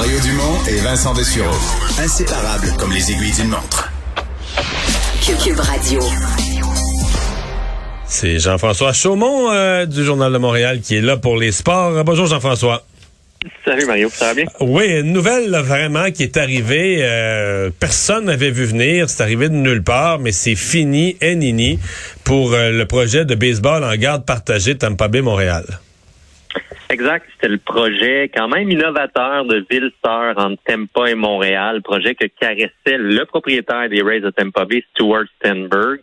Mario Dumont et Vincent Dessureau. Inséparables comme les aiguilles d'une montre. Cube Radio. C'est Jean-François Chaumont euh, du Journal de Montréal qui est là pour les sports. Bonjour Jean-François. Salut Mario, ça va bien? Oui, une nouvelle là, vraiment qui est arrivée. euh, personne n'avait vu venir. C'est arrivé de nulle part, mais c'est fini, et nini, pour euh, le projet de baseball en garde partagée Tampa Bay Montréal. Exact, c'était le projet quand même innovateur de Ville-Sœur entre Tampa et Montréal, projet que caressait le propriétaire des Rays de Tampa Bay, Stuart Stenberg,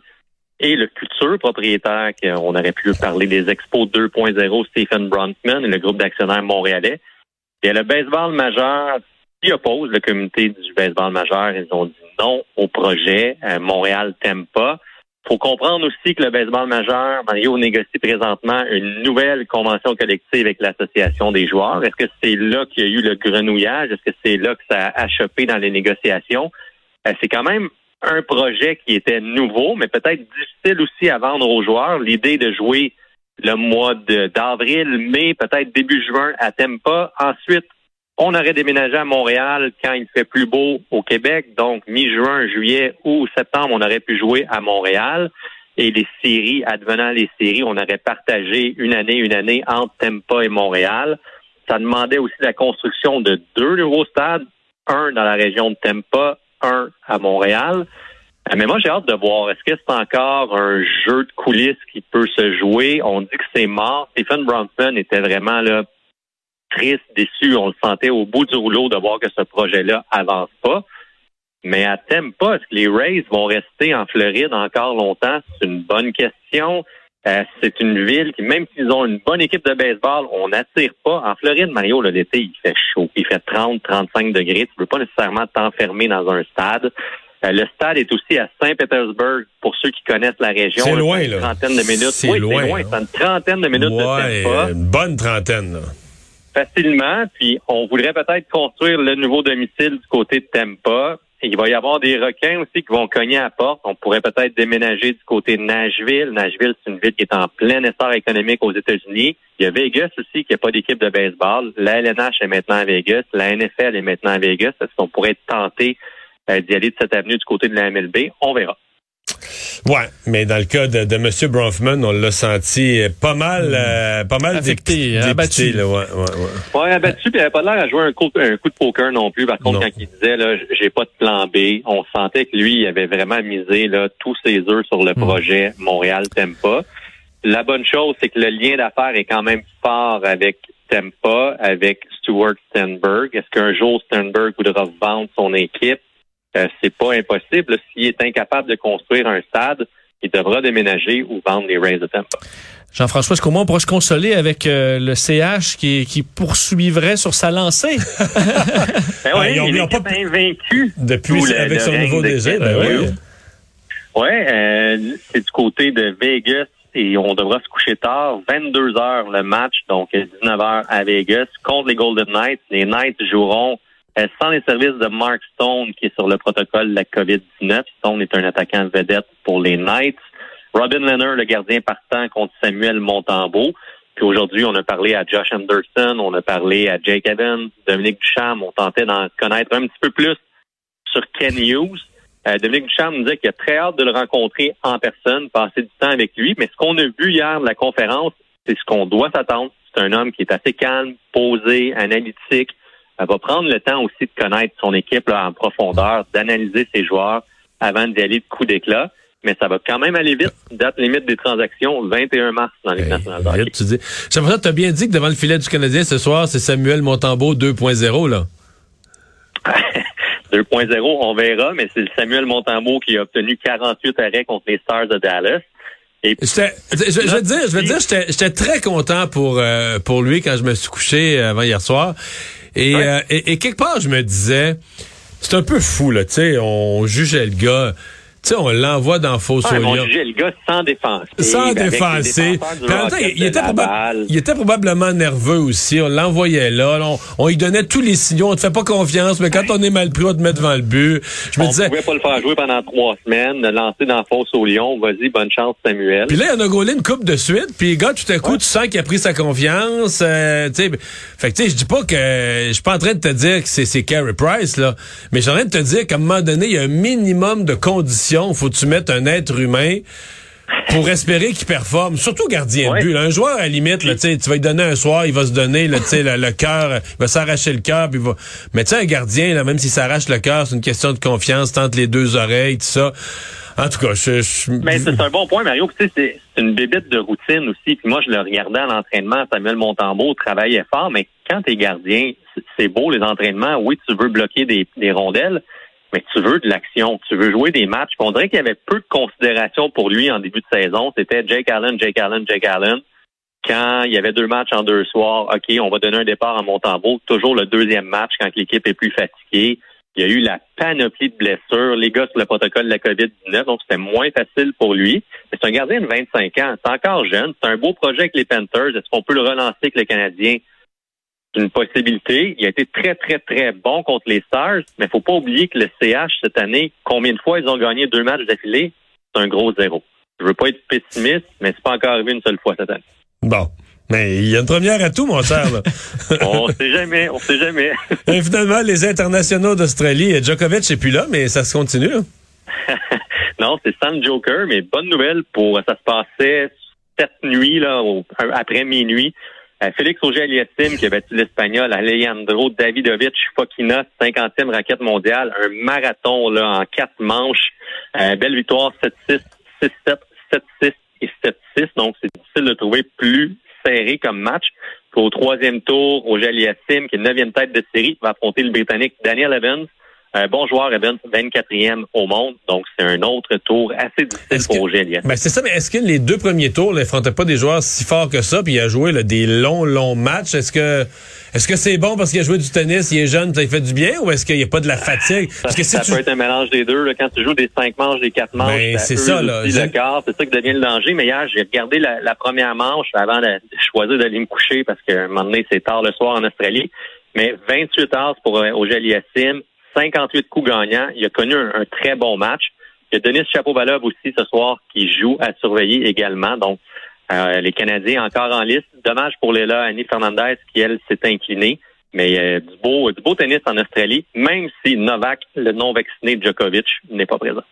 et le futur propriétaire, qu'on aurait pu parler des Expos 2.0, Stephen Bronfman, et le groupe d'actionnaires montréalais. Et le baseball majeur qui oppose le comité du baseball majeur. Ils ont dit non au projet euh, Montréal-Tampa. Faut comprendre aussi que le baseball majeur, Mario négocie présentement une nouvelle convention collective avec l'association des joueurs. Est-ce que c'est là qu'il y a eu le grenouillage? Est-ce que c'est là que ça a achoppé dans les négociations? Euh, c'est quand même un projet qui était nouveau, mais peut-être difficile aussi à vendre aux joueurs. L'idée de jouer le mois d'avril, mai, peut-être début juin à Tampa. Ensuite, on aurait déménagé à Montréal quand il fait plus beau au Québec. Donc, mi-juin, juillet ou septembre, on aurait pu jouer à Montréal. Et les séries, advenant les séries, on aurait partagé une année, une année entre Tampa et Montréal. Ça demandait aussi la construction de deux nouveaux stades, un dans la région de Tampa, un à Montréal. Euh, mais moi, j'ai hâte de voir. Est-ce que c'est encore un jeu de coulisses qui peut se jouer? On dit que c'est mort. Stephen Bronson était vraiment là triste, déçu. On le sentait au bout du rouleau de voir que ce projet-là avance pas. Mais à Tampa, est-ce que les Rays vont rester en Floride encore longtemps? C'est une bonne question. Euh, c'est une ville qui, même s'ils ont une bonne équipe de baseball, on n'attire pas. En Floride, Mario, l'été, il fait chaud. Il fait 30, 35 degrés. Tu ne peux pas nécessairement t'enfermer dans un stade. Euh, le stade est aussi à Saint-Pétersbourg, pour ceux qui connaissent la région. C'est loin, là. Une trentaine de minutes. C'est oui, loin, c'est loin. C'est une trentaine de minutes Ouais, de Tampa. une bonne trentaine. là. Facilement. Puis, on voudrait peut-être construire le nouveau domicile du côté de Tampa. Il va y avoir des requins aussi qui vont cogner à porte. On pourrait peut-être déménager du côté de Nashville. Nashville, c'est une ville qui est en plein essor économique aux États-Unis. Il y a Vegas aussi qui n'a pas d'équipe de baseball. La LNH est maintenant à Vegas. La NFL est maintenant à Vegas. Est-ce qu'on pourrait être tenté euh, d'y aller de cette avenue du côté de la MLB? On verra. Ouais, mais dans le cas de, de M. Bronfman, on l'a senti euh, pas mal, euh, pas mal Affecté, dépité, abattu. là, ouais, ouais, ouais. Ouais, abattu, puis il avait pas l'air à jouer un coup, un coup de poker non plus. Par contre, Non. quand il disait là, j'ai pas de plan B, on sentait que lui, il avait vraiment misé là tous ses œufs sur le projet Montréal Tempa. La bonne chose, c'est que le lien d'affaires est quand même fort avec Tempa, avec Stuart Stenberg. Est-ce qu'un jour Stenberg voudra vendre son équipe? Euh, c'est pas impossible. S'il est incapable de construire un stade, il devra déménager ou vendre les Rays de Tampa. Jean-François, est-ce qu'au moins on pourrait se consoler avec euh, le CH qui, qui poursuivrait sur sa lancée? Ben Ah, ouais, ils ont- il ils ont pas- invaincu. Depuis, le- avec le son nouveau DG, ben oui. Hughes. Ouais, euh, c'est du côté de Vegas et on devra se coucher tard, 22 heures le match, donc 19 heures à Vegas contre les Golden Knights. Les Knights joueront euh, sans les services de Mark Stone qui est sur le protocole de la COVID-19. Stone est un attaquant vedette pour les Knights. Robin Leonard, le gardien partant contre Samuel Montembeau. Puis aujourd'hui, on a parlé à Josh Anderson, on a parlé à Jake Evans, Dominique Ducharme. On tentait d'en connaître un petit peu plus sur Ken Hughes. Euh, Dominique Ducharme nous disait qu'il a très hâte de le rencontrer en personne, passer du temps avec lui. Mais ce qu'on a vu hier de la conférence, c'est ce qu'on doit s'attendre. C'est un homme qui est assez calme, posé, analytique. Elle va prendre le temps aussi de connaître son équipe là, en profondeur, d'analyser ses joueurs avant d'y aller de coup d'éclat. Mais ça va quand même aller vite. Date limite des transactions, 21 mars dans les nationales de hockey. Vite, tu dis. Jean-François, tu as bien dit que devant le filet du Canadien ce soir, c'est Samuel Montembeau 2.0, là. 2.0, on verra, mais c'est Samuel Montembeau qui a obtenu 48 arrêts contre les Stars de Dallas. Et Je, je, te dire, je te dire, j'étais j'étais très content pour euh, pour lui quand je me suis couché euh, avant hier soir. Et, Ouais. euh, et, et quelque part, je me disais, c'est un peu fou là, tu sais, on jugeait le gars. Tu sais, on l'envoie dans faux Ouais, mais on Lyon. jugeait le gars sans défenser. Sans défenser. il, était il était probablement nerveux aussi. On l'envoyait là. On, on lui donnait tous les signaux. On te fait pas confiance, mais quand on est mal pris, on te met devant le but. Je me On disais. pouvait pas le faire jouer pendant trois semaines, le lancer dans fosse au Lyon. Vas-y, bonne chance, Samuel. Puis là, il en a gaulé une coupe de suite. Puis, gars, tout à coup, tu sens qu'il a pris sa confiance. euh, tu sais, fait que, tu sais, je dis pas que je suis pas en train de te dire que c'est c'est Carey Price là, mais je suis en train de te dire qu'à un moment donné, il y a un minimum de conditions. Faut que tu mettes un être humain pour espérer qu'il performe. Surtout gardien Ouais. de but. là. Un joueur à la limite, là, tu vas lui donner un soir, il va se donner, là, le, le cœur, il va s'arracher le cœur, puis il va. Mais tu sais, un gardien, là, même s'il s'arrache le cœur, c'est une question de confiance, tente les deux oreilles, tout ça. En tout cas, je, je- Mais c'est un bon point, Mario. C'est une bébête de routine aussi. Puis moi, je le regardais à l'entraînement. Samuel Montembeau travaillait fort, mais quand t'es gardien, c'est- c'est beau les entraînements. Oui, tu veux bloquer des, des rondelles, mais tu veux de l'action. Tu veux jouer des matchs. On dirait qu'il y avait peu de considération pour lui en début de saison. C'était Jake Allen, Jake Allen, Jake Allen. Quand il y avait deux matchs en deux soirs, OK, on va donner un départ à Montembeau. Toujours le deuxième match quand l'équipe est plus fatiguée. Il y a eu la panoplie de blessures, les gars sur le protocole de la COVID-19, donc c'était moins facile pour lui. Mais c'est un gardien de 25 ans, c'est encore jeune, c'est un beau projet avec les Panthers. Est-ce qu'on peut le relancer avec le Canadien? C'est une possibilité. Il a été très, très, très bon contre les Stars, mais faut pas oublier que le CH cette année, combien de fois ils ont gagné deux matchs d'affilée? C'est un gros zéro. Je veux pas être pessimiste, mais c'est pas encore arrivé une seule fois cette année. Bon. Mais il y a une première à tout, mon cher. On sait jamais, on sait jamais. Et finalement, les internationaux d'Australie, Djokovic n'est plus là, mais ça se continue. là. non, c'est San Joker, mais bonne nouvelle pour ça se passait cette nuit là, au- après minuit. Euh, Félix Auger-Aliassime qui a battu l'Espagnol Alejandro Davidovich Fokina, 50e raquette mondiale, un marathon là en quatre manches. Euh, belle victoire 7-6, 6-7, 7-6 et 7-6. Donc c'est difficile de trouver plus serré comme match. Au troisième tour, Auger-Aliassime, qui est neuvième tête de série, va affronter le Britannique Daniel Evans. Un bon joueur, Evans, 24e au monde. Donc, c'est un autre tour assez difficile pour Auger-Aliassime. Ben, c'est ça, mais est-ce que les deux premiers tours, n'affrontait pas des joueurs si forts que ça, puis il a joué là, des longs, longs matchs? Est-ce que est-ce que c'est bon parce qu'il a joué du tennis, il est jeune, ça lui fait du bien, ou est-ce qu'il n'y a pas de la fatigue? Parce que si ça tu... peut être un mélange des deux. là. Quand tu joues des cinq manches, des quatre manches, Ben, c'est ça, là. aussi Je- le quart. C'est ça qui devient le danger. Mais hier, j'ai regardé la, la première manche avant de, choisir d'aller me coucher parce qu'à un moment donné, c'est tard le soir en Australie. Mais 28 heures pour euh, Auger-Aliassime, 58 coups gagnants. Il a connu un, un très bon match. Il y a Denis Chapeau-Balov aussi ce soir qui joue à surveiller également. Donc, euh, les Canadiens encore en liste. Dommage pour Léla Annie Fernandez qui, elle, s'est inclinée. Mais euh, du beau du beau tennis en Australie, même si Novak, le non-vacciné Djokovic, n'est pas présent.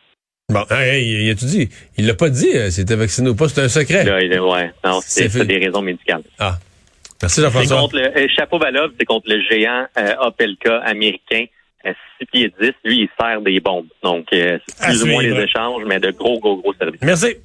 Bon, hey, il a-tu dit? Il l'a pas dit, euh, s'il était vacciné ou pas, c'est un secret. Là, il ouais, non, C'est des raisons médicales. Ah. Merci Jean-François. euh, Chapeau Valov, c'est contre le géant euh, Opelka américain. Euh, 6 pieds 10, lui, il sert des bombes. Donc, euh, c'est plus ou moins les échanges, mais de gros, gros, gros services. Merci.